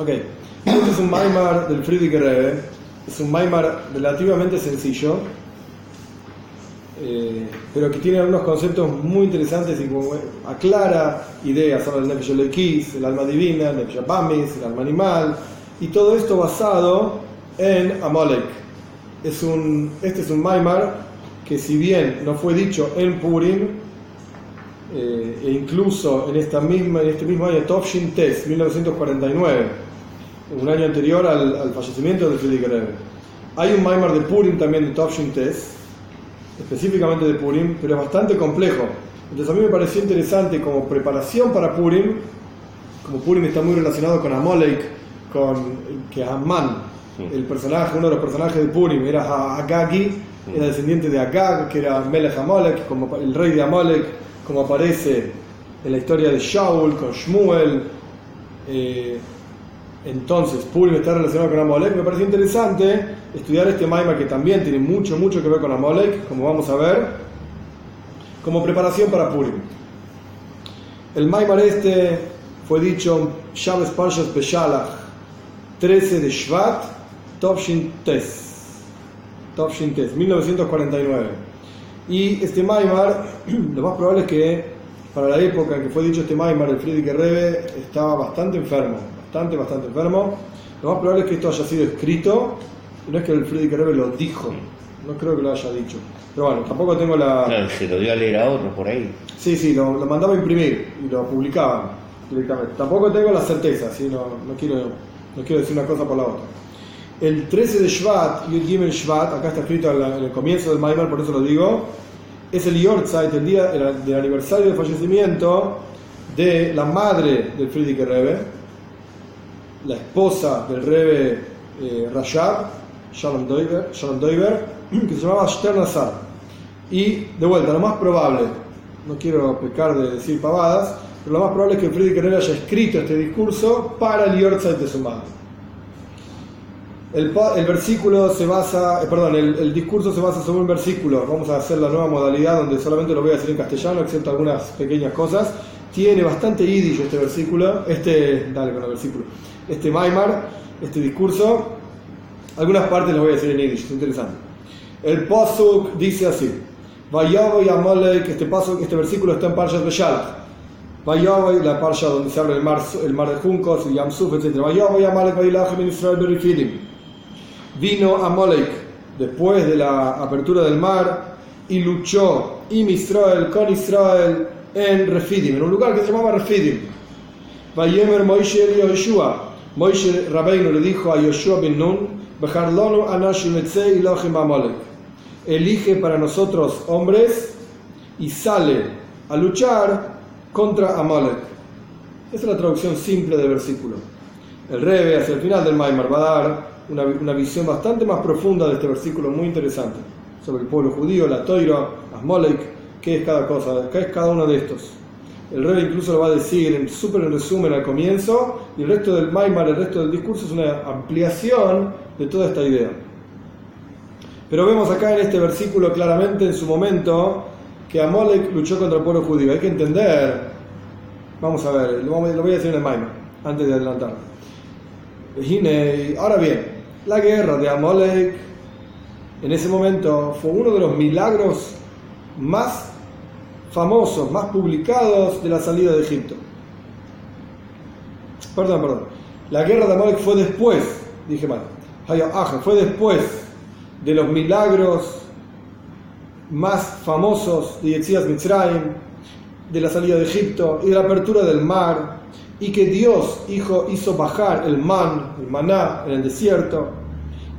Ok, este es un Maimar del Friedrich Rebbe, es un Maimar relativamente sencillo, eh, pero que tiene algunos conceptos muy interesantes y como aclara ideas sobre el Nefesh Elekis, el alma divina, el Nefesh Bamis, el alma animal, y todo esto basado en Amalek. Es un, este es un Maimar que si bien no fue dicho en Purim, eh, e incluso en, esta misma, en este mismo año, Tovshin Tes, 1949, un año anterior al, fallecimiento de Friedrich Rebbe. Hay un Maimar de Purim también de Tovshin Tes, específicamente de Purim, pero es bastante complejo. Entonces a mí me pareció interesante como preparación para Purim, como Purim está muy relacionado con Amalek, con que Amman, el personaje, uno de los personajes de Purim era Agagi, era descendiente de Agag, que era Melech Amalek, como el rey de Amalek, como aparece en la historia de Shaul con Shmuel. Eh, entonces, Purim está relacionado con Amalek. Me parece interesante estudiar este Maimar que también tiene mucho, mucho que ver con Amalek, como vamos a ver, como preparación para Purim. El Maimar este fue dicho Shabbos Parshas Beshalach, 13 de Shvat, Tovshin Tes. Tovshin Tes, 1949. Y este Maimar, lo más probable es que para la época en que fue dicho este Maimar, el Friedrich Rebbe estaba bastante enfermo bastante, bastante enfermo. Lo más probable es que esto haya sido escrito, no es que el Friedrich Rebbe lo dijo, no creo que lo haya dicho. Pero bueno, tampoco tengo la. Claro, se lo dio a leer a otro por ahí. Sí, sí, lo, mandaba a imprimir y lo publicaban directamente. Tampoco tengo la certeza, ¿sí? no, no, quiero, no quiero decir una cosa por la otra. El 13 de Shvat, Yud Gimel Shvat, acá está escrito en el comienzo del Maimar, por eso lo digo, es el Yortzeit, el día del aniversario del fallecimiento de la madre del Friedrich Rebbe, la esposa del Rebe eh, Rashab, Shalom Doiber, que se llamaba Sternasar. Y de vuelta, lo más probable, no quiero pecar de decir pavadas, pero lo más probable es que Friedrich Rebbe haya escrito este discurso para el Yortzeit de su madre. El, el, versículo se basa, eh, perdón, el, el, discurso se basa sobre un versículo. Vamos a hacer la nueva modalidad donde solamente lo voy a decir en castellano, excepto algunas pequeñas cosas. Tiene bastante yiddish este versículo, este, dale con el versículo, este Maimar, este discurso. Algunas partes las voy a decir en yiddish, es interesante. El Pasuk dice así: Vayaboy Amalek, este, este versículo está en Parshat Beshalach. Vayaboy, la parsha donde se abre el mar, el mar de juncos, y Yamsuf, etc. Vayaboy Amalek, Vailachem en Israel Berifidim. Vino Amalek después de la apertura del mar y luchó y Israel con Israel en Refidim, en un lugar que se llamaba Refidim. Vayemer Moishe Yoshua. Moishe Rabbeinu le dijo a Yoshua bin Nun, Elige para nosotros hombres y sale a luchar contra Amalek. Esa es la traducción simple del versículo. El Rebe, hacia el final del Maimar, va a dar una, una, visión bastante más profunda de este versículo, muy interesante, sobre el pueblo judío, la Toira, Amalek, qué es cada cosa, qué es cada uno de estos. El rey incluso lo va a decir en súper en resumen al comienzo, y el resto del Maimar, el resto del discurso es una ampliación de toda esta idea. Pero vemos acá en este versículo claramente en su momento que Amalek luchó contra el pueblo judío. Hay que entender, vamos a ver, lo voy a decir en el Maimar, antes de adelantar. Ahora bien, la guerra de Amalek en ese momento fue uno de los milagros más famosos, más publicados de la salida de Egipto. Perdón, perdón. La guerra de Amalek fue después, dije mal, fue después de los milagros más famosos de Yetzias Mitzrayim, de la salida de Egipto y de la apertura del mar, y que Dios hizo, hizo bajar el man, el maná, en el desierto,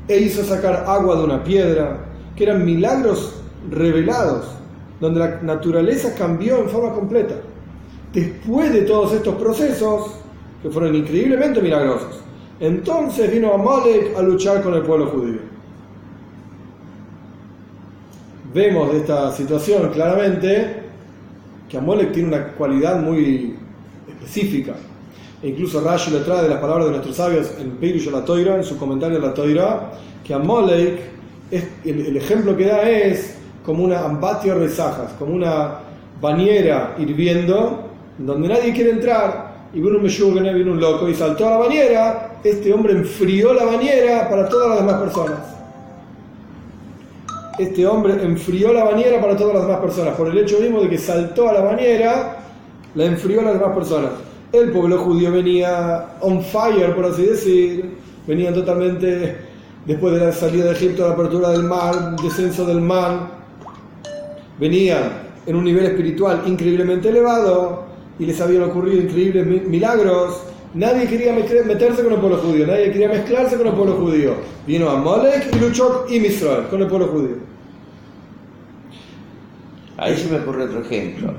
e hizo sacar agua de una piedra, que eran milagros revelados donde la naturaleza cambió en forma completa. Después de todos estos procesos, que fueron increíblemente milagrosos, entonces vino Amalek a luchar con el pueblo judío. Vemos de esta situación claramente que Amalek tiene una cualidad muy específica. E incluso Rashi le trae de las palabras de nuestros sabios en Pirush la Toira, en su comentario de la Toira, que Amalek, el, el ejemplo que da es como una ambatio resajas, como una bañera hirviendo, donde nadie quiere entrar, y vino un meyugene, vino un loco y saltó a la bañera, este hombre enfrió la bañera para todas las demás personas. Este hombre enfrió la bañera para todas las demás personas, por el hecho mismo de que saltó a la bañera, la enfrió a las demás personas. El pueblo judío venía on fire, por así decir, venían totalmente, después de la salida de Egipto, la apertura del mar, descenso del mar, venían en un nivel espiritual increíblemente elevado y les habían ocurrido increíbles milagros. Nadie quería meterse con el pueblo judío, nadie quería mezclarse con el pueblo judío. Vino a Molek y luchó y Misrael con el pueblo judío. Ahí se me ocurre otro ejemplo,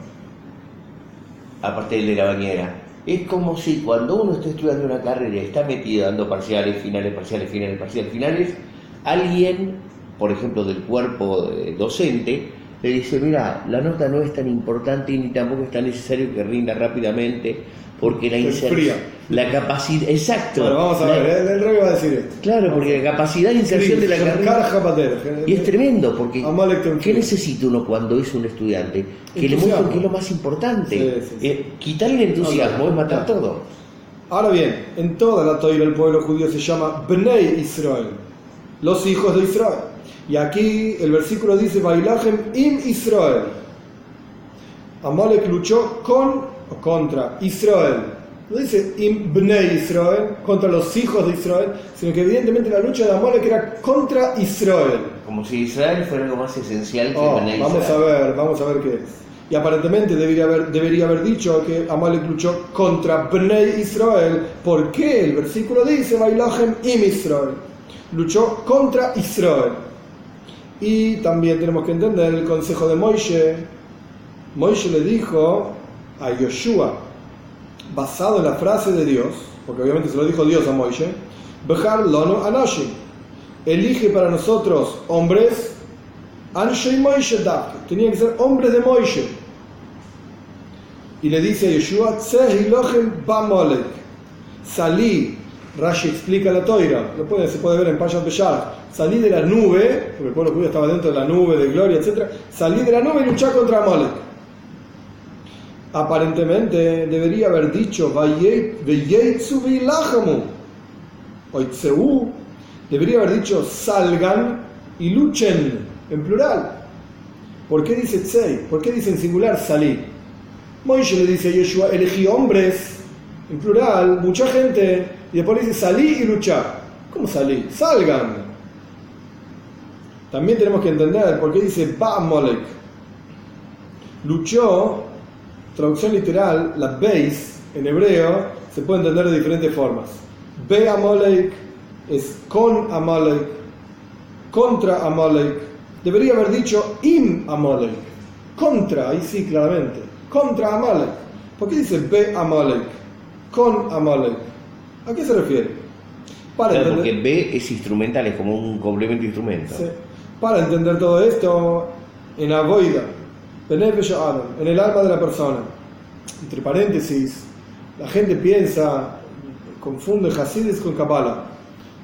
aparte de la bañera. Es como si cuando uno está estudiando una carrera y está metido dando parciales, finales, parciales, finales, parciales, finales, alguien, por ejemplo, del cuerpo eh, docente, le dice, mira, la nota no es tan importante ni tampoco es tan necesario que rinda rápidamente, porque la inserción, la capacidad, exacto. Bueno, vamos a ver, el, rey va a decir esto. Claro, porque la capacidad de inserción de la carrera y es tremendo, porque ¿qué necesita uno cuando es un estudiante? Que le muestre que es lo más importante. Eh, quitarle el entusiasmo es matar todo. Ahora bien, en toda la toira el pueblo judío se llama Bnei Israel, los hijos de Israel. Y aquí el versículo dice, Bailajem im Israel. Amalek luchó con o contra Israel. No dice im bnei Israel, contra los hijos de Israel, sino que evidentemente la lucha de Amalek era contra Israel. Como si Israel fuera algo más esencial que oh, Vamos a ver, vamos a ver qué es. Y aparentemente debería haber, debería haber dicho que Amalek luchó contra Bnei Israel. ¿Por qué? El versículo dice, Bailajem im Israel. Luchó contra Israel. Y también tenemos que entender el consejo de Moishe. Moishe le dijo a Yoshua, basado en la frase de Dios, porque obviamente se lo dijo Dios a Moishe, Behar Lono Anoshim, elige para nosotros hombres, Anshei Moishe tenían que ser hombres de Moishe. Y le dice a Yoshua, Bamolek, salí, Rashi explica la toira, lo puede, se puede ver en Payat Beshar, salí de la nube, porque el pueblo judío estaba dentro de la nube de gloria, etc. Salí de la nube y luché contra Amalek. Aparentemente debería haber dicho debería haber dicho salgan y luchen en plural. ¿Por qué dice tsei? ¿Por qué dice en singular salí? Moishe le dice a Yeshua, elegí hombres en plural, mucha gente, y después dice salí y luchar. ¿Cómo salí? Salgan. También tenemos que entender por qué dice Ba Molek. Luchó, traducción literal, la Beis en hebreo se puede entender de diferentes formas. Be Amalek es con Amalek, contra Amalek. Debería haber dicho Im Amalek, contra, ahí sí claramente, contra Amalek. ¿Por qué dice Be Amalek? Con Amalek. ¿A qué se refiere? Para porque B es instrumental, es como un complemento instrumento. Sí. Para entender todo esto, en Avoida, en el alma de la persona, entre paréntesis, la gente piensa, confunde Hasidis con Kabbalah.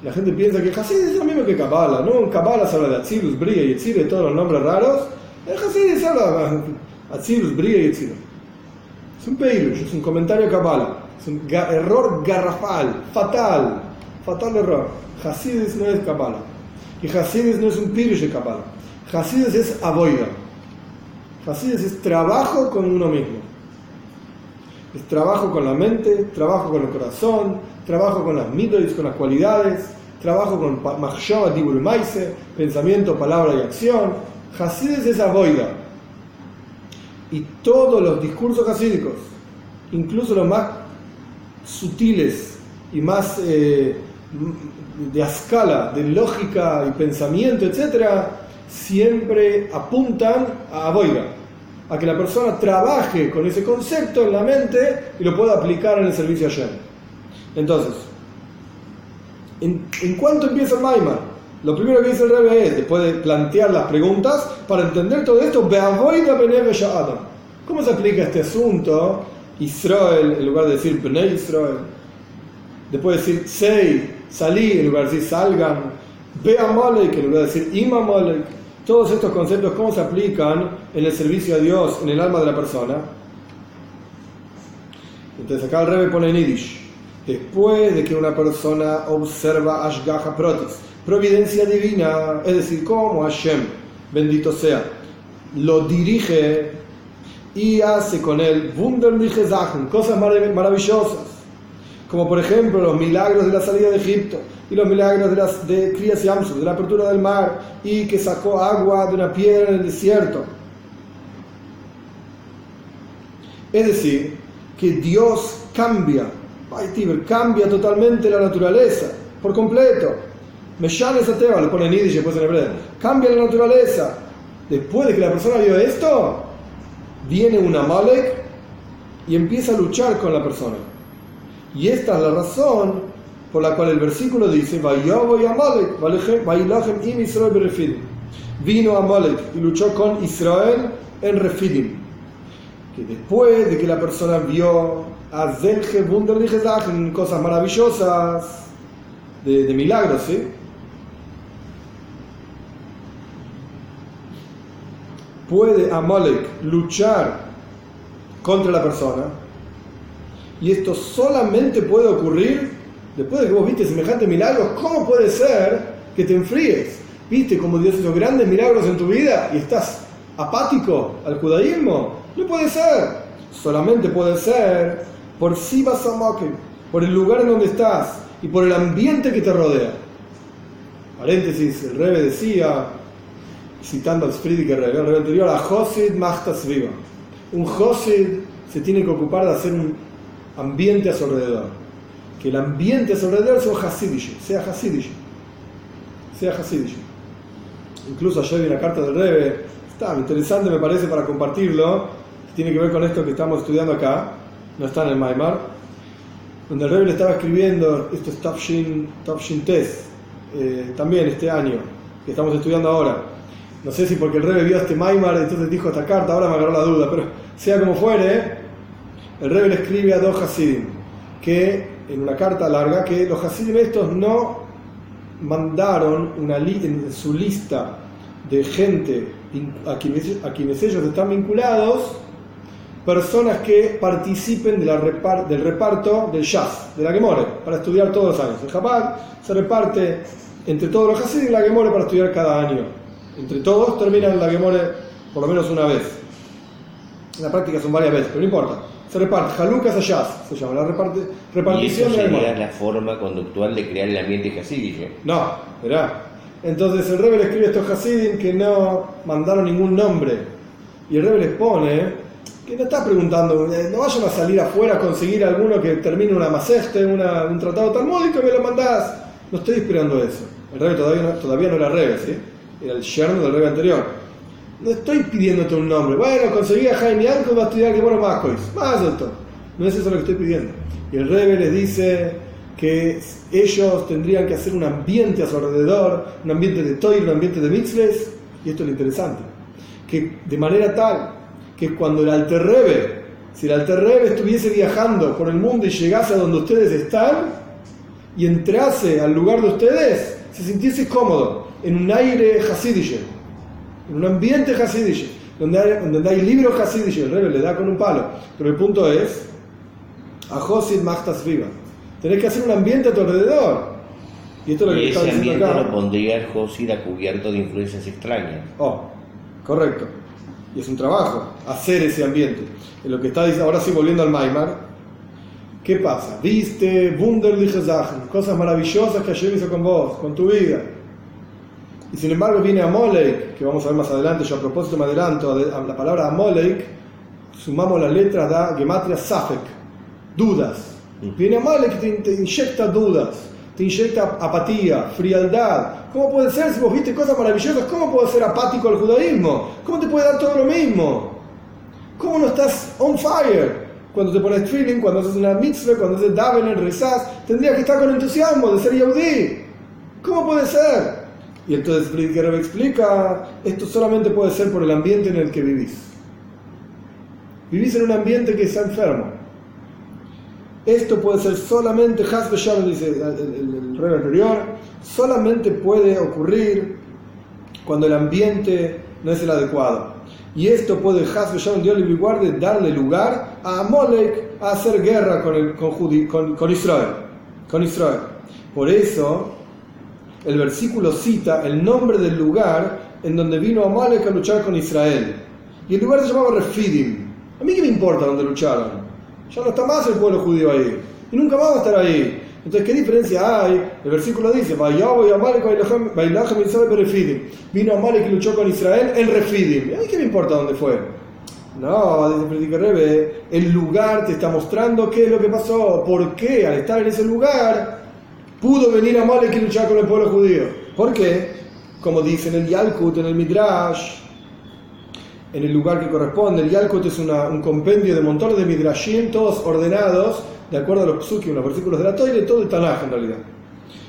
La gente piensa que Hasidis es lo mismo que Kabbalah, ¿no? En Kabbalah se habla de Atzilus, Bria y Etzir, todos los nombres raros. En Hasidis se habla de Atzilus, Bria y Etzir. Es un peirush, es un comentario de Kabbalah. Es un error garrafal, fatal, fatal error. Hasidis no es Kabbalah. Y Hasidis no es un pirush de. Hasidis es avoida. Hasidis es trabajo con uno mismo. Es trabajo con la mente, trabajo con el corazón, trabajo con las mitos, con las cualidades, trabajo con machshava, dibur maise, pensamiento, palabra y acción. Hasidis es avoida. Y todos los discursos hasídicos, incluso los más sutiles y más eh, de escala, de lógica y pensamiento, etcétera, siempre apuntan a Boira, a que la persona trabaje con ese concepto en la mente y lo pueda aplicar en el servicio ayer. Entonces, ¿en, ¿en cuánto empieza el Maimar? Lo primero que dice el Rebbe es, después de plantear las preguntas, para entender todo esto, ¿Cómo se aplica este asunto? Israel, en lugar de decir Bnei Israel. Después de decir Sei, salí, en lugar de decir salgan, ve a Malek, en lugar de decir ima Malek. Todos estos conceptos, ¿cómo se aplican en el servicio a Dios, en el alma de la persona? Entonces acá el Rebbe pone en Yiddish. Después de que una persona observa Ashgaha Protis, providencia divina, es decir, como Hashem, bendito sea, lo dirige y hace con él wunderliche Sachen, cosas maravillosas, como por ejemplo los milagros de la salida de Egipto y los milagros de, las, de Kriyas de la apertura del mar y que sacó agua de una piedra en el desierto. Es decir, que Dios cambia, cambia totalmente la naturaleza, por completo. Meshane Sateva, lo pone en Yiddish después en hebreo. Cambia la naturaleza. Después de que la persona vio esto, viene un Amalek y empieza a luchar con la persona. Y esta es la razón por la cual el versículo dice: Vino Amalek y luchó con Israel en Refidim que después de que la persona vio a Sachen, cosas maravillosas, de, de milagros, ¿sí? Puede Amalek luchar contra la persona, y esto solamente puede ocurrir después de que vos viste semejantes milagros, ¿cómo puede ser que te enfríes? ¿Viste cómo Dios hizo grandes milagros en tu vida y estás apático al judaísmo? No puede ser. Solamente puede ser por si vas a por el lugar en donde estás y por el ambiente que te rodea. Paréntesis, el Rebe decía, citando al Friedrich Rebe, el Rebe anterior, a Josid Machtas Viva. Un Josid se tiene que ocupar de hacer un ambiente a su alrededor. Que el ambiente a su alrededor sea Hasidish, sea Hasidish. Sea Hasidish. Incluso ayer vi una carta del Rebe, está interesante me parece para compartirlo, tiene que ver con esto que estamos estudiando acá, no está en el Maimar, donde el Rebbe le estaba escribiendo, esto es Tafshin, Tafshin Test, eh, también este año, que estamos estudiando ahora. No sé si porque el Rebbe vio este Maimar, entonces dijo esta carta, ahora me agarró la duda, pero sea como fuere, el Rebbe le escribe a dos Hasidim, que en una carta larga, que los Hasidim estos no mandaron una en su lista de gente a quienes, a ellos están vinculados, personas que participen de la del reparto del Shas, de la Gemore, para estudiar todos los años. En Japón se reparte entre todos los Hasidim la Gemore para estudiar cada año. Entre todos terminan la Gemore por lo menos una vez. En la práctica son varias veces, pero no importa. Se reparte, Halukas a Shas, se llama, la reparte, repartición ¿Y eso de la la forma conductual de crear el ambiente Hasidic? No, verá. Entonces el Rebbe le escribe a estos Hasidim que no mandaron ningún nombre. Y el Rebbe les pone que no está preguntando, eh, no vayan a salir afuera a conseguir alguno que termine una maceste, una, un tratado talmúdico y me lo mandás. No estoy esperando eso. El rebe todavía no, todavía no era rebe, ¿sí? Era el yerno del rebe anterior. No estoy pidiéndote un nombre. Bueno, conseguí a Jaime Anco va a estudiar que bueno más Más esto. No es eso lo que estoy pidiendo. Y el rebe les dice que ellos tendrían que hacer un ambiente a su alrededor, un ambiente de toy, un ambiente de mitzles, y esto es lo interesante, que de manera tal que cuando el Alterrebe, si el Alterrebe estuviese viajando por el mundo y llegase a donde ustedes están y entrase al lugar de ustedes, se sintiese cómodo, en un aire hasidische, en un ambiente hasidische, donde hay, donde hay libros hasidische, el Rebe le da con un palo. Pero el punto es, a Josid Machtas Viva. Tenés que hacer un ambiente a tu alrededor. Y esto es lo que ese ambiente lo pondría el Josid a cubierto de influencias extrañas. Oh, correcto. Y es un trabajo hacer ese ambiente. En lo que está ahora sí volviendo al Maimar, ¿qué pasa? Viste, wunderliche Sachen, cosas maravillosas que ayer hizo con vos, con tu vida. Y sin embargo viene Amolek, que vamos a ver más adelante, yo a propósito me adelanto a la palabra Amolek, sumamos las letras da Gematria Safek, dudas. Mm. Viene Amolek que te inyecta dudas te inyecta apatía, frialdad. ¿Cómo puede ser si vos viste cosas maravillosas? ¿Cómo puede ser apático al judaísmo? ¿Cómo te puede dar todo lo mismo? ¿Cómo no estás on fire? Cuando te pones feeling, cuando haces una mitzvah, cuando haces davener, rezás, tendrías que estar con entusiasmo de ser yaudí. ¿Cómo puede ser? Y entonces Friedrich explica, esto solamente puede ser por el ambiente en el que vivís. Vivís en un ambiente que está enfermo esto puede ser solamente, Hasbe dice el, rey anterior, solamente puede ocurrir cuando el ambiente no es el adecuado. Y esto puede, Hasbe Dios le guarde, darle lugar a Amalek a hacer guerra con, el, con, con, con Israel. Con Israel. Por eso, el versículo cita el nombre del lugar en donde vino Amalek a luchar con Israel. Y el lugar se llamaba Refidim. A mí qué me importa dónde lucharon. Ya no está más el pueblo judío ahí. Y nunca más va a estar ahí. Entonces, ¿qué diferencia hay? El versículo dice, Vino Amalek y luchó con Israel en Refidim. ¿A mí qué me importa dónde fue? No, dice Rebe, el lugar te está mostrando qué es lo que pasó, por qué al estar en ese lugar pudo venir Amalek y luchar con el pueblo judío. ¿Por qué? Como dice en el Yalkut, en el Midrash, en el lugar que corresponde. El Yalkut es un compendio de montones de Midrashim, todos ordenados de acuerdo a los psukim, los versículos de la Torah y todo el Tanaj en realidad.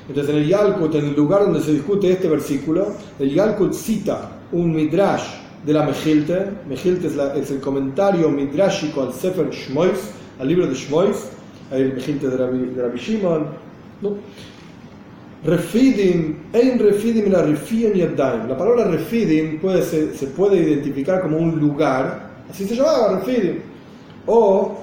Entonces en el Yalkut, en el lugar donde se discute este versículo, el Yalkut cita un Midrash de la Mejilte. Mejilte es, el comentario midrashico al Sefer Shmois, al libro de Shmois, el Mejilte de Rabbi, de Shimon. ¿No? Refidim, ein refidim la yadaim. La palabra refidim puede, se, se, puede identificar como un lugar, así se llamaba refidim. O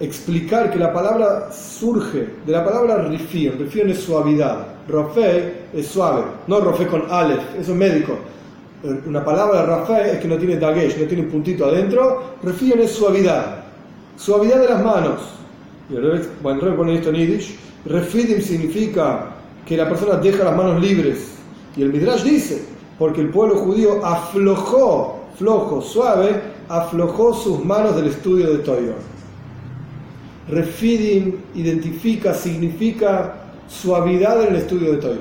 explicar que la palabra surge de la palabra rifion. Rifion es suavidad. Rofe es suave. No rofe con alef, eso es médico. Una palabra rafe es que no tiene dagesh, no tiene un puntito adentro. Rifion es suavidad. Suavidad de las manos. Y el bueno, el pone esto en Yiddish. Refidim significa que la persona deja las manos libres. Y el Midrash dice, porque el pueblo judío aflojó, flojo, suave, aflojó sus manos del estudio de Toyor. Refidim identifica, significa suavidad en el estudio de Torah.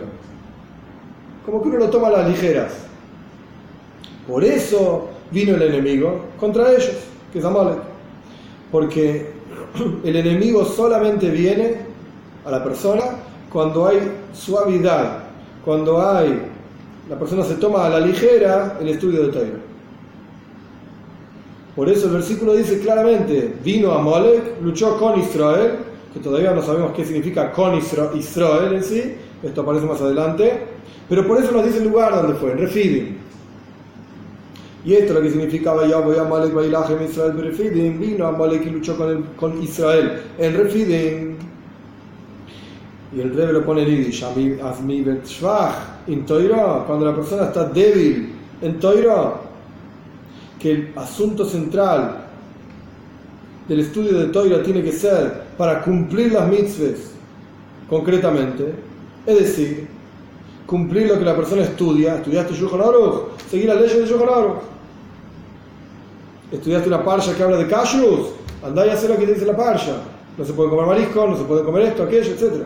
Como que uno lo toma a las ligeras. Por eso vino el enemigo contra ellos, que es Amalek. Porque el enemigo solamente viene a la persona cuando hay suavidad, cuando hay, la persona se toma a la ligera el estudio de Torah. Por eso el versículo dice claramente, vino a Molek, luchó con Israel, que todavía no sabemos qué significa con Israel en sí, esto aparece más adelante, pero por eso nos dice el lugar donde fue, en Refidim. Y esto es lo que significaba ya voy a Molek en Israel Refidim, vino a Molek y luchó con, con Israel en Refidim. Y el rey lo pone en Yiddish, cuando la persona está débil en Toira, que el asunto central del estudio de Toira tiene que ser para cumplir las mitzvahs concretamente, es decir, cumplir lo que la persona estudia, estudiaste Yuhon Aruch, seguir las leyes de Yuhon Aruch, estudiaste una parsha que habla de kashrus, andá y haz lo que dice la parsha, no se puede comer marisco, no se puede comer esto, aquello, etc.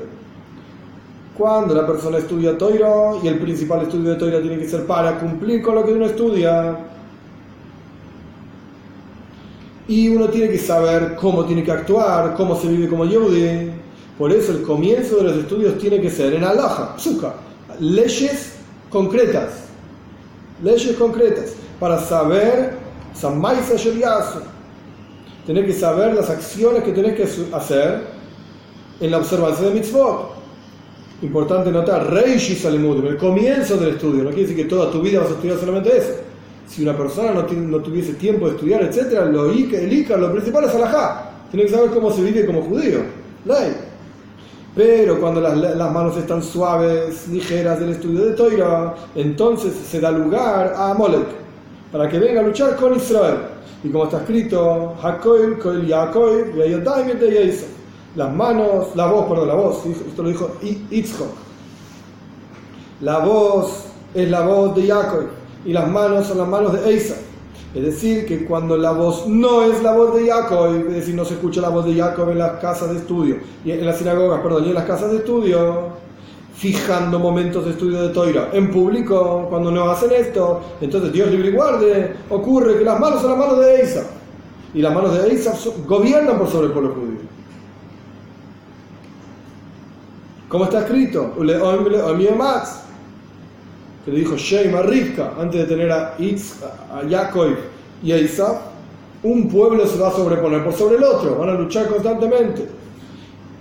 Cuando la persona estudia Toira y el principal estudio de Toira tiene que ser para cumplir con lo que uno estudia, y uno tiene que saber cómo tiene que actuar, cómo se vive como Yehudi. Por eso el comienzo de los estudios tiene que ser en Alaja, Psuka, leyes concretas, leyes concretas, para saber Samaisa tener que saber las acciones que tenés que hacer en la observancia de mitzvot. Importante notar, Reishi Salimudim, el comienzo del estudio, no quiere decir que toda tu vida vas a estudiar solamente eso si una persona no, no tuviese tiempo de estudiar, etc., lo, el Icar, lo principal es alajá. Tiene que saber cómo se vive como judío. Ley. Pero cuando las, manos están suaves, ligeras del estudio de Toira, entonces se da lugar a Molek para que venga a luchar con Israel. Y como está escrito, Hakoil, Koil Yaakov, las manos, la voz, perdón, la voz, esto lo dijo Itzhok. La voz es la voz de Yaakov y las manos son las manos de Eisa. Es decir, que cuando la voz no es la voz de Jacob, es decir, no se escucha la voz de Jacob en las casas de estudio, en las sinagogas, perdón, y en las casas de estudio, fijando momentos de estudio de Toira en público, cuando no hacen esto, entonces Dios libre y guarde, ocurre que las manos son las manos de Eisa, y las manos de Eisa gobiernan por sobre el pueblo judío. ¿Cómo está escrito? Que le dijo Sheima Rivka, antes de tener a, Itz, a Yaakov y a Isaac, un pueblo se va a sobreponer por sobre el otro, van a luchar constantemente.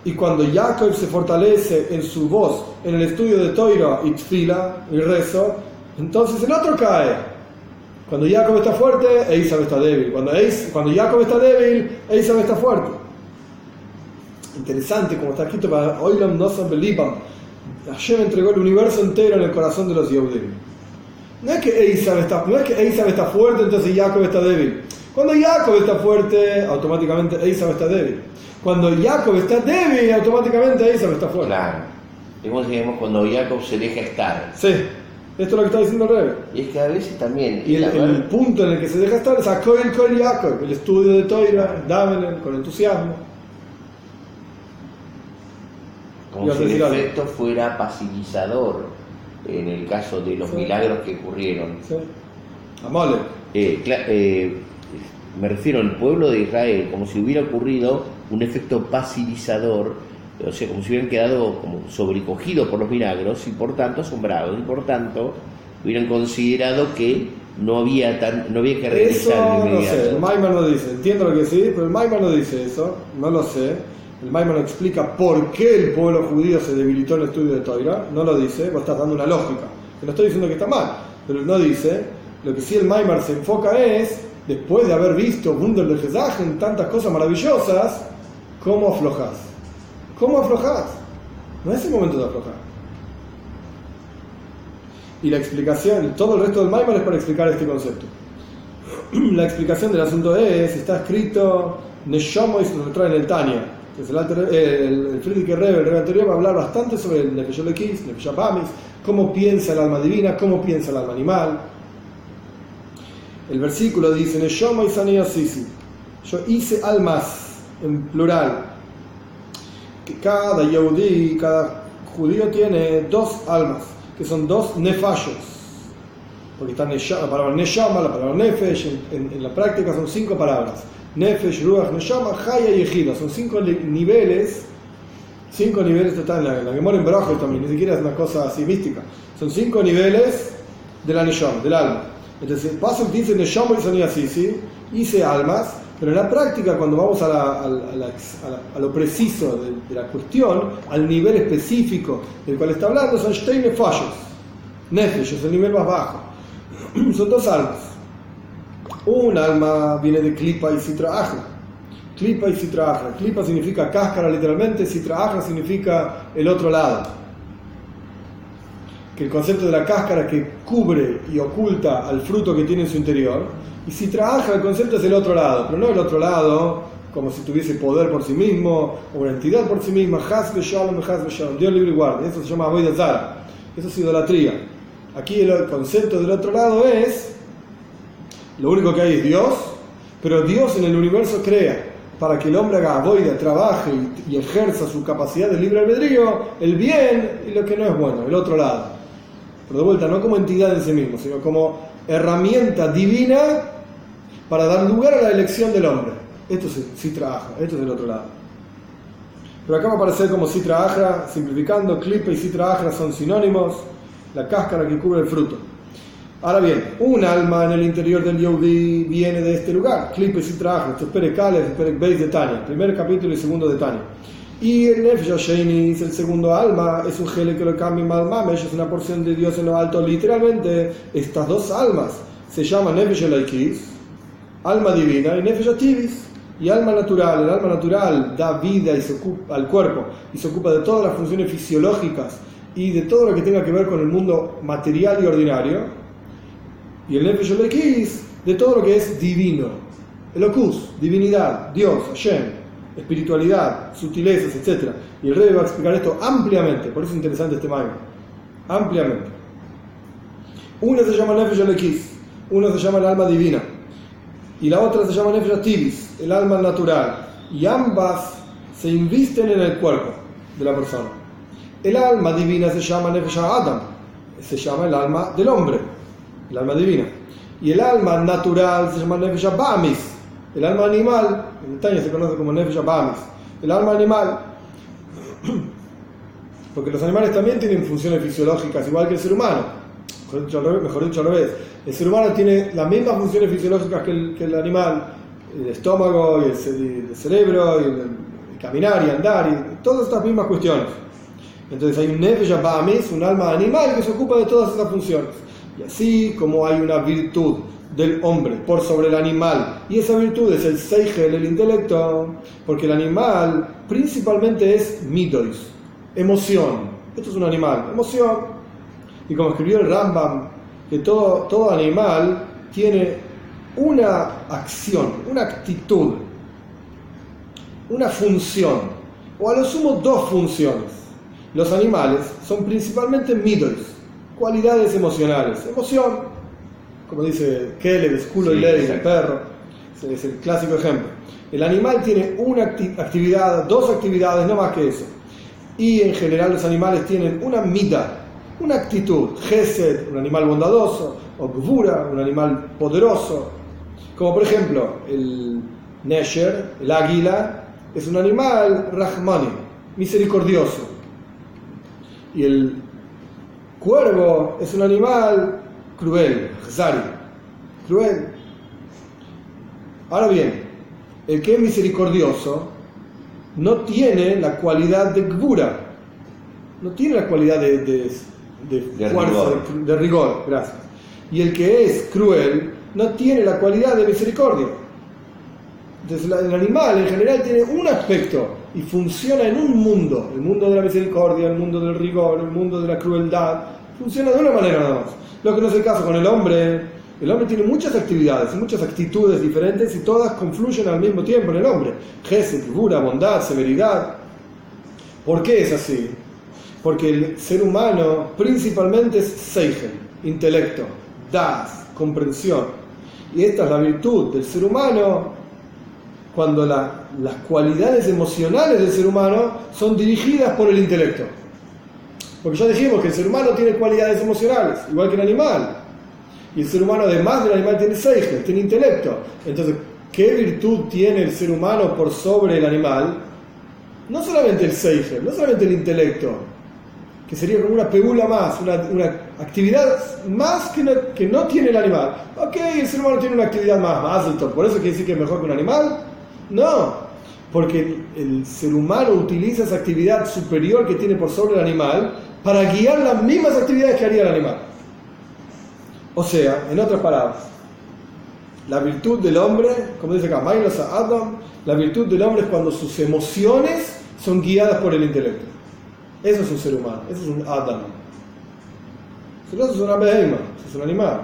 Y cuando Jacob se fortalece en su voz, en el estudio de Toira y y rezo, entonces el otro cae. Cuando Jacob está fuerte, Esaú está débil. Cuando, Eis, cuando Jacob está débil, Esaú está fuerte. Interesante, como está escrito para Oilam Nosam Belibam. Hashem entregó el universo entero en el corazón de los Yehudim. No es que Esaú está, no es que está fuerte, entonces Jacob está débil. Cuando Jacob está fuerte, automáticamente Esaú está débil. Cuando Jacob está débil, automáticamente Esaú está fuerte. Claro. Es digamos cuando Jacob se deja estar. Sí. Esto es lo que está diciendo el rey. Y es que a veces también. Y el, punto en el que se deja estar sacó el Kol Jacob, el estudio de Toira, Davenen, con entusiasmo. Como si el efecto fuera pasivizador en el caso de los milagros que ocurrieron. Sí. Amole. Eh, eh, me refiero al pueblo de Israel, como si hubiera ocurrido un efecto pasivizador o sea, como si hubieran quedado como sobrecogidos por los milagros y por tanto asombrados, y por tanto hubieran considerado que no había tan, no había que regresar eso, no sé, el Maimon no dice, entiendo lo que sí, pero el Maimon no dice eso, no lo sé. El Maimon explica por qué el pueblo judío se debilitó en el estudio de Toira, no lo dice, vos estás dando una lógica. Que no estoy diciendo que está mal, pero no dice. Lo que sí el Maimon se enfoca es, después de haber visto Wunder de en tantas cosas maravillosas, cómo aflojas ¿Cómo aflojar? No es el momento de aflojar. Y la explicación, todo el resto del Maimar es para explicar este concepto. La explicación del asunto es, está escrito, Neshomo y se lo trae en el Tania. El, Friedrich Rebbe, el Rebbe anterior, va a hablar bastante sobre el Nefesh Lekis, Nefesh cómo piensa el alma divina, cómo piensa el alma animal. El versículo dice, Neshomo y Sisi. Yo hice almas en plural, que cada Yehudi, cada judío tiene dos almas, que son dos nefashos. Porque está la palabra neshama, la palabra nefesh, en, la práctica son cinco palabras. Nefesh, ruach, neshama, haya y ejida. Son cinco niveles, cinco niveles, en la, la memoria en también, ni siquiera es una cosa así mística. Son cinco niveles de la neshama, del alma. Entonces, paso que dice neshama y así, ¿sí? hice almas, pero en la práctica, cuando vamos a, lo preciso de, la cuestión, al nivel específico del cual está hablando, son Steine fallos. Nefesh es el nivel más bajo. son dos almas. Un alma viene de Klipa y Sitra Ajra. Klipa y Sitra Ajra. Klipa significa cáscara literalmente, Sitra Ajra significa el otro lado. Que el concepto de la cáscara que cubre y oculta al fruto que tiene en su interior y si trabaja, el concepto es el otro lado, pero no el otro lado como si tuviese poder por sí mismo o una entidad por sí misma. Has Shalom, Shalom, Dios libre y guarde. Eso se llama de Zara. Eso es idolatría. Aquí el concepto del otro lado es: lo único que hay es Dios, pero Dios en el universo crea para que el hombre haga boida, trabaje y, ejerza su capacidad de libre albedrío, el bien y lo que no es bueno, el otro lado. Pero de vuelta, no como entidad en sí mismo, sino como herramienta divina para dar lugar a la elección del hombre. Esto sí, trabaja, esto es del otro lado. Pero acá va a aparecer como si trabaja, simplificando, clipe y si trabaja son sinónimos, la cáscara que cubre el fruto. Ahora bien, un alma en el interior del Yehudi viene de este lugar, clipe y si trabaja, esto es Perek Perek Beis de Tania, primer capítulo y segundo de Tania. Y el Nefesh es el segundo alma, es un gele que lo cambia Malmamesh, es una porción de Dios en lo alto. Literalmente, estas dos almas se llaman Nefesh Laikis, alma divina, y Nefesh Tivis, y alma natural. El alma natural da vida y se ocupa, al cuerpo y se ocupa de todas las funciones fisiológicas y de todo lo que tenga que ver con el mundo material y ordinario. Y el Nefesh Laikis de todo lo que es divino. El Ocus, divinidad, Dios, Hashem espiritualidad, sutilezas, etc. Y el rey va a explicar esto ampliamente, por eso es interesante este mago. Ampliamente. Una se llama Nefesh Alekis, una se llama el alma divina, y la otra se llama Nefesh Tivis, el alma natural. Y ambas se invisten en el cuerpo de la persona. El alma divina se llama Nefesh Adam, se llama el alma del hombre, el alma divina. Y el alma natural se llama Nefesh Bamis, el alma animal, en Tanya se conoce como Nefesh Abamis, el alma animal, porque los animales también tienen funciones fisiológicas igual que el ser humano, mejor dicho al revés, el ser humano tiene las mismas funciones fisiológicas que el, animal, el estómago, y el, cerebro, y el, caminar y andar, y todas estas mismas cuestiones. Entonces hay un Nefesh Abamis, un alma animal que se ocupa de todas esas funciones. Y así como hay una virtud del hombre por sobre el animal. Y esa virtud es el seigel, el intelecto, porque el animal principalmente es midois, emoción. Esto es un animal, emoción. Y como escribió el Rambam, que todo, todo animal tiene una acción, una actitud, una función, o a lo sumo dos funciones. Los animales son principalmente midois, cualidades emocionales, emoción, como dice Kelly, culo y ley, el perro, es el clásico ejemplo. El animal tiene una actividad, dos actividades, no más que eso. Y en general los animales tienen una mida, una actitud, gesed, un animal bondadoso, o gvura, un animal poderoso. Como por ejemplo, el nesher, el águila, es un animal rahmani, misericordioso. Y el cuervo es un animal cruel, Zari, cruel. Ahora bien, el que es misericordioso no tiene la cualidad de Gbura, no tiene la cualidad de, de, fuerza, rigor. De, rigor, gracias. Y el que es cruel no tiene la cualidad de misericordia. Entonces el animal en general tiene un aspecto y funciona en un mundo, el mundo de la misericordia, el mundo del rigor, el mundo de la crueldad, funciona de una manera nada más. Lo que no es el caso con el hombre. El hombre tiene muchas actividades, muchas actitudes diferentes y todas confluyen al mismo tiempo en el hombre. Gesed, figura, bondad, severidad. ¿Por qué es así? Porque el ser humano principalmente es seigen, intelecto, das, comprensión. Y esta es la virtud del ser humano cuando las cualidades emocionales del ser humano son dirigidas por el intelecto. Porque ya dijimos que el ser humano tiene cualidades emocionales, igual que el animal. Y el ser humano, además del animal, tiene seiges, tiene intelecto. Entonces, ¿qué virtud tiene el ser humano por sobre el animal? No solamente el seiges, no solamente el intelecto, que sería como una pegula más, una, actividad más que no, que no, tiene el animal. Ok, el ser humano tiene una actividad más, más alto, ¿por eso quiere decir que es mejor que un animal? No, porque el ser humano utiliza esa actividad superior que tiene por sobre el animal para guiar las mismas actividades que haría el animal. O sea, en otras palabras, la virtud del hombre, como dice acá, Adam, la virtud del hombre es cuando sus emociones son guiadas por el intelecto. Eso es un ser humano, eso es un Adam. Eso es una behema, eso es un animal.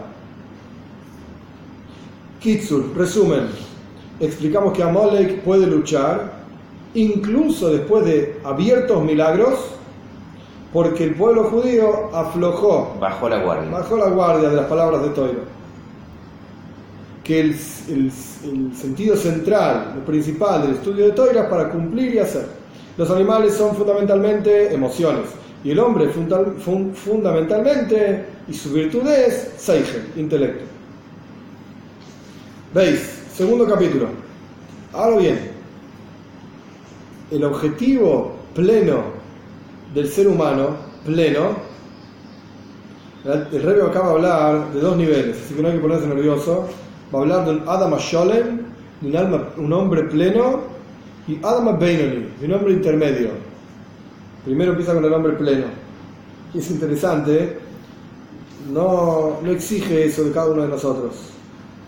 Kitsur, resumen, explicamos que Amalek puede luchar incluso después de abiertos milagros porque el pueblo judío aflojó, bajó la guardia, bajó la guardia de las palabras de Toiro. Que el, sentido central, lo principal del estudio de Toiro es para cumplir y hacer. Los animales son fundamentalmente emociones y el hombre fundamentalmente, y su virtud es Seigen, intelecto. ¿Veis? Segundo capítulo. Ahora bien, el objetivo pleno del ser humano pleno, el rey acaba de hablar de dos niveles, así que no hay que ponerse nervioso. Va a hablar de un Adam Sholem, un, hombre pleno, y Adam Beinoni, de un hombre intermedio. Primero empieza con el hombre pleno. Y es interesante, no, no exige eso de cada uno de nosotros.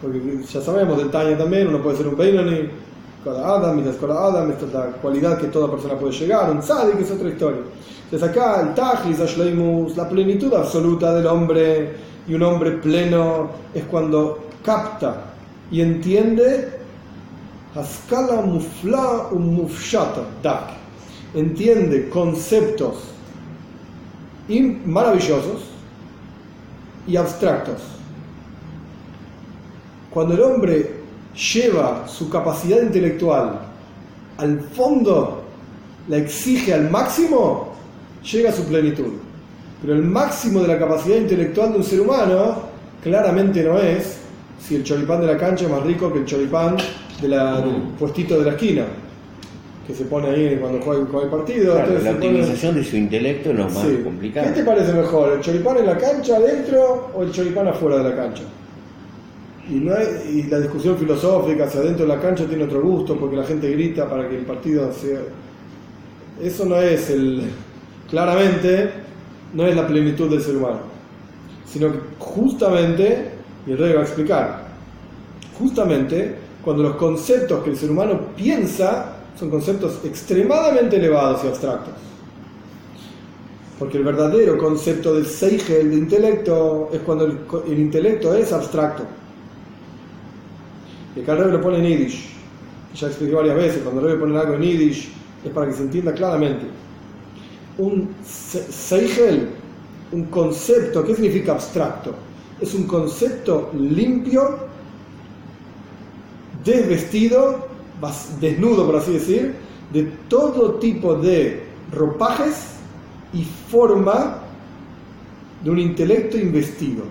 Porque ya sabemos del Tanya también, uno puede ser un Beinoni, cada Adam, y cada Adam, esta es la cualidad que toda persona puede llegar, un que es otra historia. Entonces acá el Tajlis Ashleimus, la plenitud absoluta del hombre y un hombre pleno es cuando capta y entiende Haskala Mufla Mufshata Dak. Entiende conceptos maravillosos y abstractos. Cuando el hombre lleva su capacidad intelectual al fondo, la exige al máximo, llega a su plenitud. Pero el máximo de la capacidad intelectual de un ser humano claramente no es si el choripán de la cancha es más rico que el choripán de la, del puestito de la esquina, que se pone ahí cuando juega, el partido. la optimización de su intelecto es más complicada. ¿Qué te parece mejor, el choripán en la cancha adentro o el choripán afuera de la cancha? Y, no y la discusión filosófica hacia adentro de la cancha tiene otro gusto porque la gente grita para que el partido sea... Eso no es el, claramente no es la plenitud del ser humano, sino que justamente, y el rey va a explicar, justamente cuando los conceptos que el ser humano piensa son conceptos extremadamente elevados y abstractos. Porque el verdadero concepto del Seigel, de intelecto, es cuando el intelecto es abstracto. Y acá el Rebbe lo pone en Yiddish. Ya expliqué varias veces, cuando el Rebbe pone algo en Yiddish es para que se entienda claramente. Un Seigel, un concepto, ¿qué significa abstracto? Es un concepto limpio, desvestido, desnudo por así decir, de todo tipo de ropajes y forma de un intelecto investido.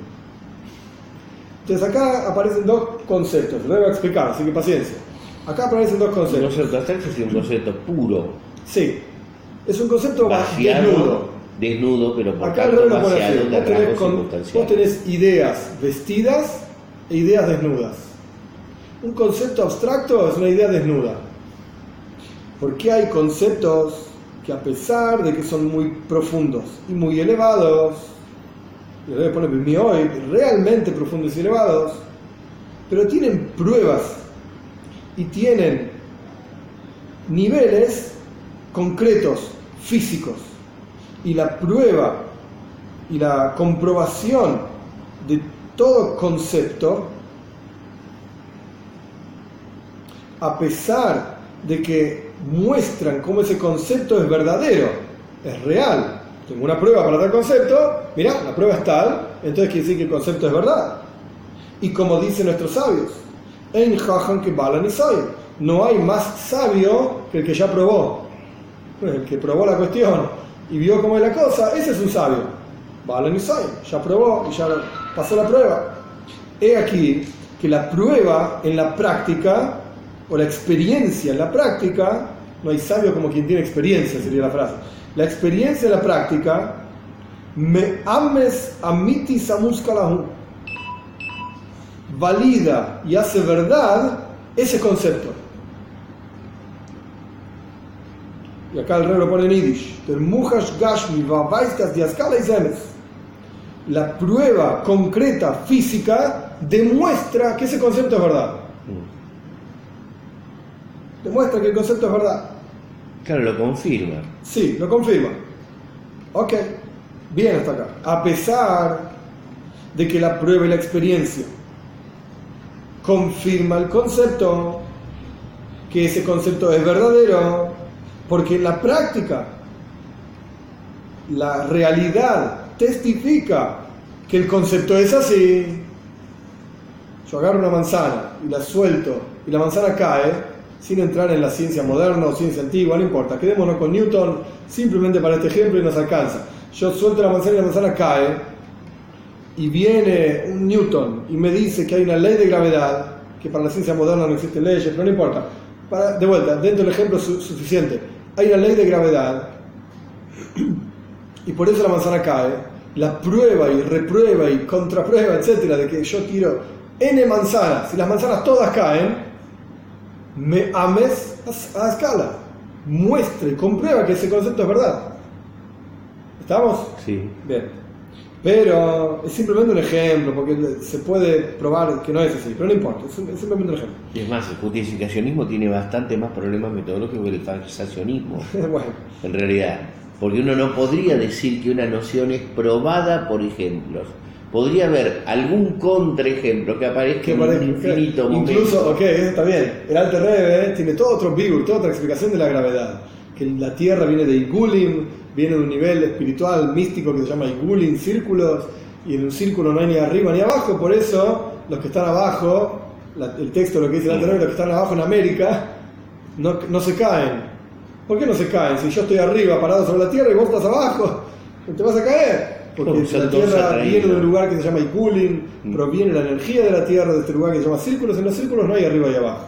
Entonces acá aparecen dos conceptos, lo voy a explicar, así que paciencia. Acá aparecen dos conceptos. Un concepto abstracto es un concepto puro. Sí, es un concepto vaciado, desnudo. Desnudo, pero por Acá tanto el vaciado de Vos tenés, con- vos tenés ideas vestidas e ideas desnudas. Un concepto abstracto es una idea desnuda. Porque hay conceptos que a pesar de que son muy profundos y muy elevados, y le pone hoy, realmente profundos y elevados, pero tienen pruebas y tienen niveles concretos, físicos. Y la prueba y la comprobación de todo concepto, a pesar de que muestran cómo ese concepto es verdadero, es real. Tengo una prueba para tal concepto, mira, la prueba es tal, entonces quiere decir que el concepto es verdad. Y como dicen nuestros sabios, en Jajan que balan y saben, no hay más sabio que el que ya probó. El que probó la cuestión y vio cómo es la cosa, ese es un sabio. Balan y saben, ya probó y ya pasó la prueba. He aquí que la prueba en la práctica, o la experiencia en la práctica, no hay sabio como quien tiene experiencia, sería la frase. La experiencia en la práctica, me ames amiti samuskalahu, valida y hace verdad ese concepto. Y acá el rey lo pone en Yiddish. Gashmi y. La prueba concreta, física, demuestra que ese concepto es verdad. Mm. Demuestra que el concepto es verdad. Claro, lo confirma. Sí, lo confirma. Ok, bien hasta acá. A pesar de que la prueba y la experiencia confirma el concepto, que ese concepto es verdadero, porque en la práctica la realidad testifica que el concepto es así. Yo agarro una manzana y la suelto y la manzana cae, sin entrar en la ciencia moderna o ciencia antigua, no importa, quedémonos con Newton simplemente para este ejemplo y nos alcanza. Yo suelto la manzana y la manzana cae, y viene un Newton y me dice que hay una ley de gravedad, que para la ciencia moderna no existen leyes, pero no importa. Para, de vuelta, dentro del ejemplo su- suficiente. Hay una ley de gravedad y por eso la manzana cae. La prueba y reprueba y contraprueba, etcétera, de que yo tiro n manzanas, si las manzanas todas caen, me ames a, a escala. Muestre, comprueba que ese concepto es verdad. ¿Estamos? Sí. Bien. Pero es simplemente un ejemplo, porque se puede probar que no es así, pero no importa, es, simplemente un ejemplo. Y es más, el justificacionismo tiene bastante más problemas metodológicos que el falsacionismo, bueno, en realidad. Porque uno no podría decir que una noción es probada por ejemplos. Podría haber algún contraejemplo que aparezca que en un infinito momento. incluso, ok, eso está bien. El Alter Rebbe tiene todo otro vivo, toda otra explicación de la gravedad. Que la Tierra viene de Igulim, viene de un nivel espiritual, místico que se llama Igulim, círculos, y en un círculo no hay ni arriba ni abajo, por eso los que están abajo, la- el texto lo que dice el Alter Rebbe, los que están abajo en América, no, no se caen. ¿Por qué no se caen? Si yo estoy arriba parado sobre la Tierra y vos estás abajo, te vas a caer. Porque la Tierra viene de un lugar que se llama Ikulin, Mm. proviene la energía de la Tierra de este lugar que se llama círculos. En los círculos no hay arriba y abajo.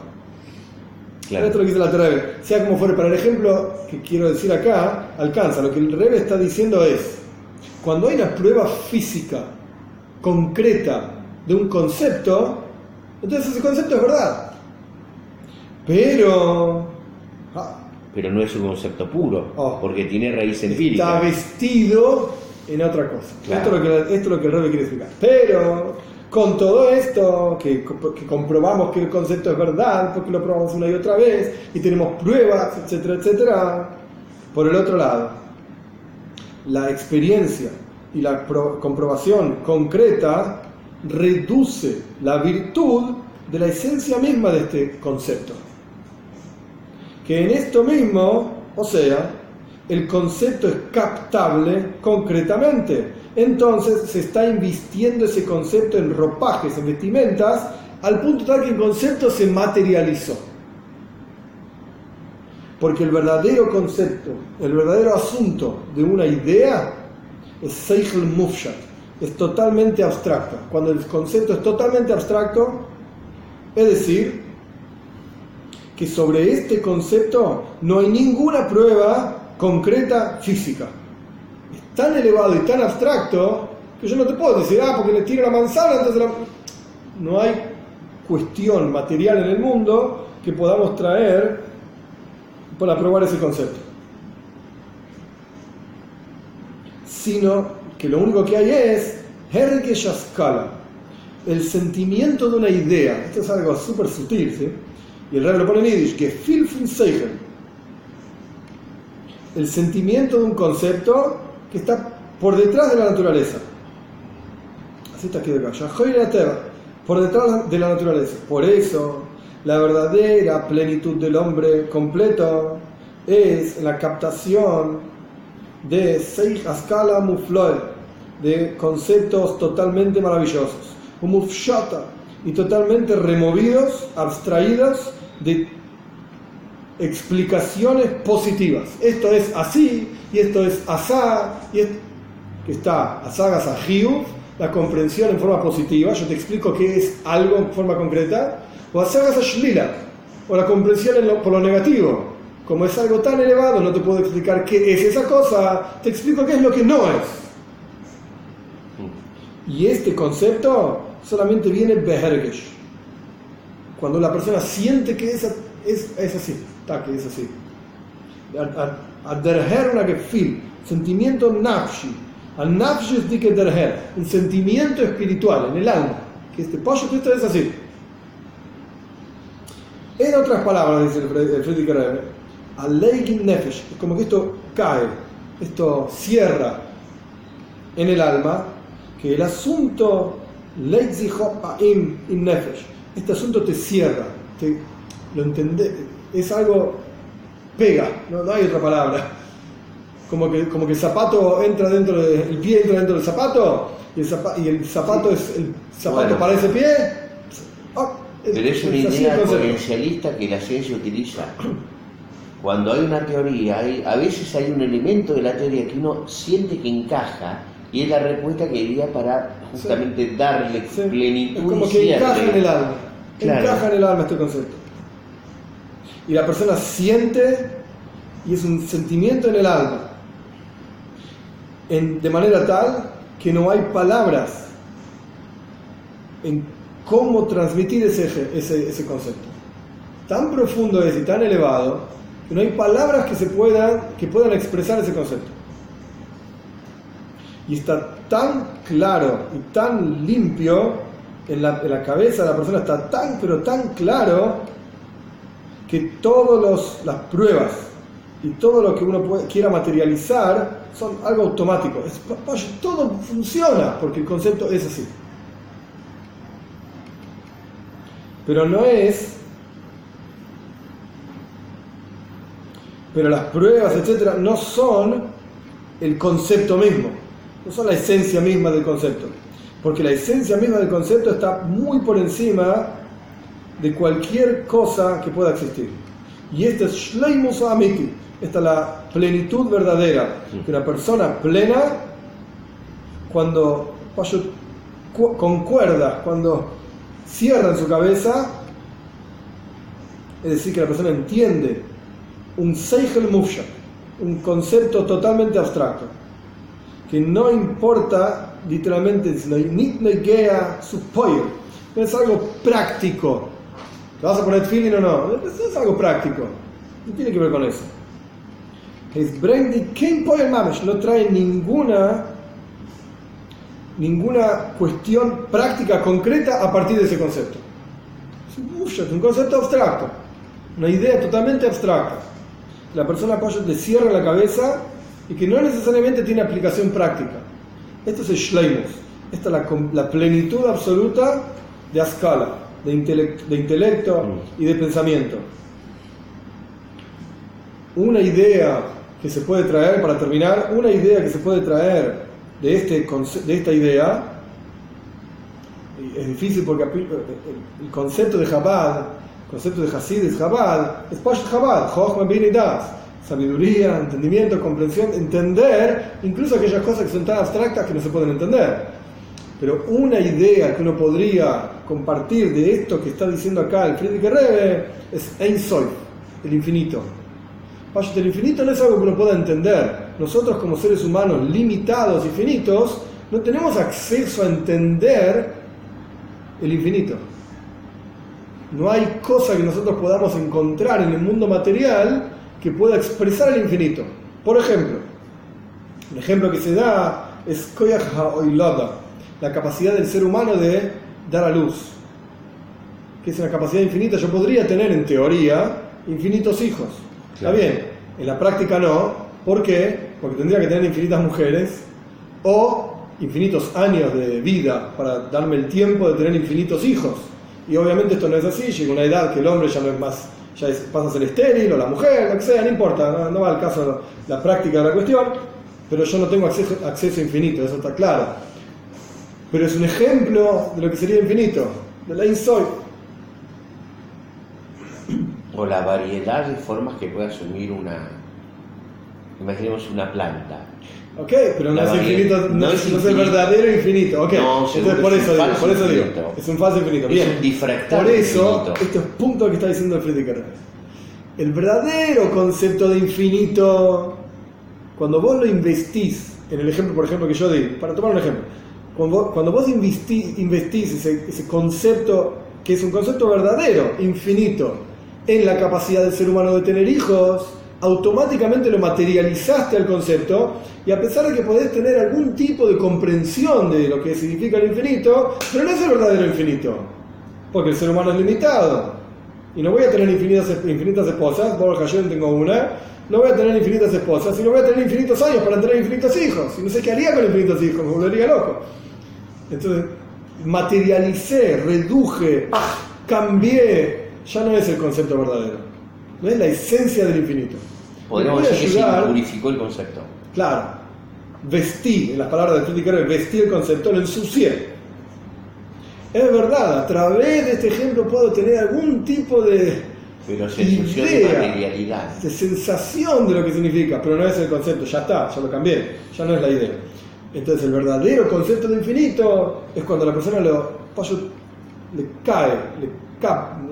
Claro. Esto es lo que dice la. Sea como fuere, para el ejemplo que quiero decir acá, alcanza. Lo que el Rebe está diciendo es, cuando hay una prueba física concreta de un concepto, entonces ese concepto es verdad. Pero ah, Pero no es un concepto puro, Oh. porque tiene raíz está empírica. vestido en otra cosa. Claro. Esto, es lo que, esto es lo que el Rebe quiere explicar. Pero con todo esto, que, que, comprobamos que el concepto es verdad, porque lo probamos una y otra vez, y tenemos pruebas, etcétera, etcétera. Por el otro lado, la experiencia y la comprobación concreta reduce la virtud de la esencia misma de este concepto. Que en esto mismo, o sea, el concepto es captable concretamente. Entonces se está invistiendo ese concepto en ropajes, en vestimentas, al punto tal que el concepto se materializó. Porque el verdadero concepto, el verdadero asunto de una idea es Seichel Mufshat, es totalmente abstracto. Cuando el concepto es totalmente abstracto, es decir, que sobre este concepto no hay ninguna prueba concreta física. Es tan elevado y tan abstracto que yo no te puedo decir, ah, porque le tiro la manzana, entonces no hay cuestión material en el mundo que podamos traer para probar ese concepto. Sino que lo único que hay es Shaskala, el sentimiento de una idea. Esto es algo súper sutil, ¿sí? Y el rey lo pone en Yiddish, que el sentimiento de un concepto que está por detrás de la naturaleza. Así está aquí de. Por detrás de la naturaleza. Por eso, la verdadera plenitud del hombre completo es la captación de Seich Askala Mufloe, de conceptos totalmente maravillosos. Mufshata, y totalmente removidos, abstraídos de explicaciones positivas. Esto es así, y esto es asá, y es que está asagas a la comprensión en forma positiva, yo te explico qué es algo en forma concreta, o asagas a shlila, o la comprensión por lo negativo. Como es algo tan elevado, no te puedo explicar qué es esa cosa, te explico qué es lo que no es. Y este concepto solamente viene behergesh. Cuando la persona siente que es, así, que es así. Aderher una gefil, sentimiento nafshi. Al nafshi es que derher, un sentimiento espiritual en el alma. Que este pollo esto es así. En otras palabras, dice el Rebbe, al nefesh, es como que esto cae, esto cierra en el alma, que el asunto este asunto te cierra, te, lo entendés, es algo pega, no, hay otra palabra. Como que, como que el zapato entra dentro del pie entra dentro del zapato y el zapato, y el zapato es el zapato para ese pie. Ah, Pero es, una idea potencialista que la ciencia utiliza. Cuando hay una teoría, hay, a veces hay un elemento de la teoría que uno siente que encaja y es la respuesta que iría para justamente darle plenitud. Es como que encaja en el alma. Encaja en el alma este concepto. Y la persona siente y es un sentimiento en el alma. En, de manera tal que no hay palabras en cómo transmitir ese, ese, ese concepto. Tan profundo es y tan elevado que no hay palabras que, se puedan, que puedan expresar ese concepto y está tan claro y tan limpio en la, cabeza de la persona, está tan, pero tan claro que todas las pruebas y todo lo que uno quiera materializar son algo automático. todo funciona porque el concepto es así. Pero no es. Pero las pruebas, etcétera, no son el concepto mismo no son la esencia misma del concepto, porque la esencia misma del concepto está muy por encima de cualquier cosa que pueda existir. Y este es Shleimus Amiti, esta es la plenitud verdadera, que una persona plena, cuando concuerda, cuando cierra en su cabeza, es decir, que la persona entiende un Seichel Mufsha, un concepto totalmente abstracto que no importa literalmente no es algo práctico. ¿Te vas a poner feeling o no? Es algo práctico. No tiene que ver con eso. Es Brendi, no trae ninguna ninguna cuestión práctica concreta a partir de ese concepto. Es un concepto abstracto, una idea totalmente abstracta. La persona Pashut le cierra la cabeza y que no necesariamente tiene aplicación práctica. Esto es el Shleimus, esta es la, la plenitud absoluta de Ascala, de, intelecto, de intelecto y de pensamiento. Una idea que se puede traer, para terminar, una idea que se puede traer de, este, de esta idea, es difícil porque el concepto de Chabad, el concepto de Hasid es Chabad, es Pashat Chabad, Chochma Bin Das, sabiduría, entendimiento, comprensión, entender incluso aquellas cosas que son tan abstractas que no se pueden entender. Pero una idea que uno podría compartir de esto que está diciendo acá el Friedrich Rebbe es Ein Soy, el infinito. El infinito no es algo que uno pueda entender. Nosotros como seres humanos limitados y finitos no tenemos acceso a entender el infinito. No hay cosa que nosotros podamos encontrar en el mundo material que pueda expresar el infinito. Por ejemplo, el ejemplo que se da es Koyach HaOilada, la capacidad del ser humano de dar a luz, que es una capacidad infinita. Yo podría tener en teoría infinitos hijos, Está bien, en la práctica no. ¿Por qué? Porque tendría que tener infinitas mujeres o infinitos años de vida para darme el tiempo de tener infinitos hijos. Y obviamente esto no es así, llega una edad que el hombre ya no es más, ya pasa a ser estéril o la mujer, lo que sea, no importa, no, va al caso la práctica de la cuestión, pero yo no tengo acceso, acceso infinito, eso está claro. Pero es un ejemplo de lo que sería infinito, de la insoy o la variedad de formas que puede asumir una, imaginemos una planta. Ok, pero no es, infinito, no, es, el verdadero infinito. Okay. Entonces, por eso, digo, por eso digo, es un falso infinito. Es un difractal Por eso, esto es punto que está diciendo el Friedrich El verdadero concepto de infinito, cuando vos lo investís, en el ejemplo, por ejemplo, que yo di, para tomar un ejemplo, cuando vos, investís, ese, concepto, que es un concepto verdadero, infinito, en la capacidad del ser humano de tener hijos, automáticamente lo materializaste al concepto y a pesar de que podés tener algún tipo de comprensión de lo que significa el infinito, pero no es el verdadero infinito, porque el ser humano es limitado y no voy a tener infinitas, infinitas esposas, por yo tengo una, no voy a tener infinitas esposas, sino voy a tener infinitos años para tener infinitos hijos, y no sé qué haría con infinitos hijos, me volvería loco. Entonces, materialicé, reduje, cambié ya no es el concepto verdadero, no es la esencia del infinito. Podríamos decir que se purificó el concepto. Claro, vestí, en las palabras de Friedrich vestí el concepto, lo ensucié. Es verdad, a través de este ejemplo puedo tener algún tipo de pero idea, de materialidad. De sensación de lo que significa, pero no es el concepto, ya está, ya lo cambié, ya no es la idea. Entonces el verdadero concepto de infinito es cuando la persona lo, le cae, le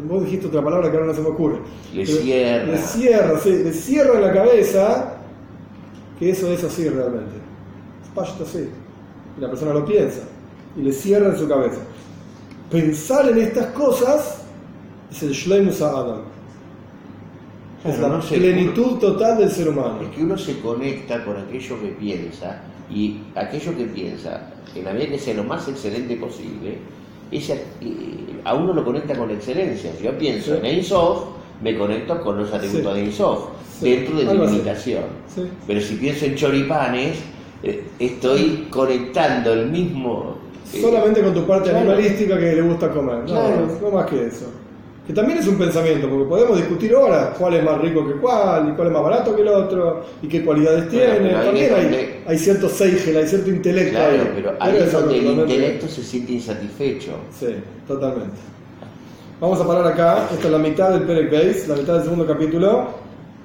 vos dijiste otra palabra que ahora no se me ocurre. Le cierra. Le cierra, sí, le cierra en la cabeza que eso es así realmente. Es así. Y la persona lo piensa y le cierra en su cabeza. Pensar en estas cosas es el Shleimus Adam. Es la plenitud total del ser humano. Es que uno se conecta con aquello que piensa y aquello que piensa, en la medida que sea lo más excelente posible, esa, a uno lo conecta con excelencia. Si yo pienso en Ein me conecto con los atributos de Ein dentro de mi limitación. Pero si pienso en choripanes, eh, estoy conectando el mismo... Eh, Solamente con tu parte animalística que le gusta comer, no más que eso que también es un pensamiento, porque podemos discutir ahora cuál es más rico que cuál, y cuál es más barato que el otro, y qué cualidades tiene. También hay, hay, cierto seigel, hay cierto intelecto. Claro, pero ahí es donde el intelecto se siente insatisfecho. Sí, totalmente. Vamos a parar acá, esta es la mitad del Perek Beis, la mitad del segundo capítulo.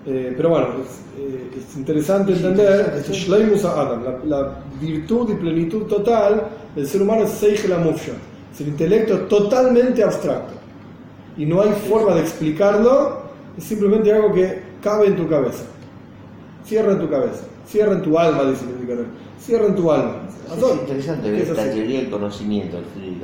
Eh, pero bueno, es, eh, es interesante entender, este Shleimus Adam, la, la, virtud y plenitud total del ser humano es Seigel Amufsha, es el intelecto totalmente abstracto y no hay forma de explicarlo, es simplemente algo que cabe en tu cabeza. Cierra en tu cabeza, cierra en tu alma, dice el Cierra en tu alma. Es interesante ver esta teoría del conocimiento del Friedrich.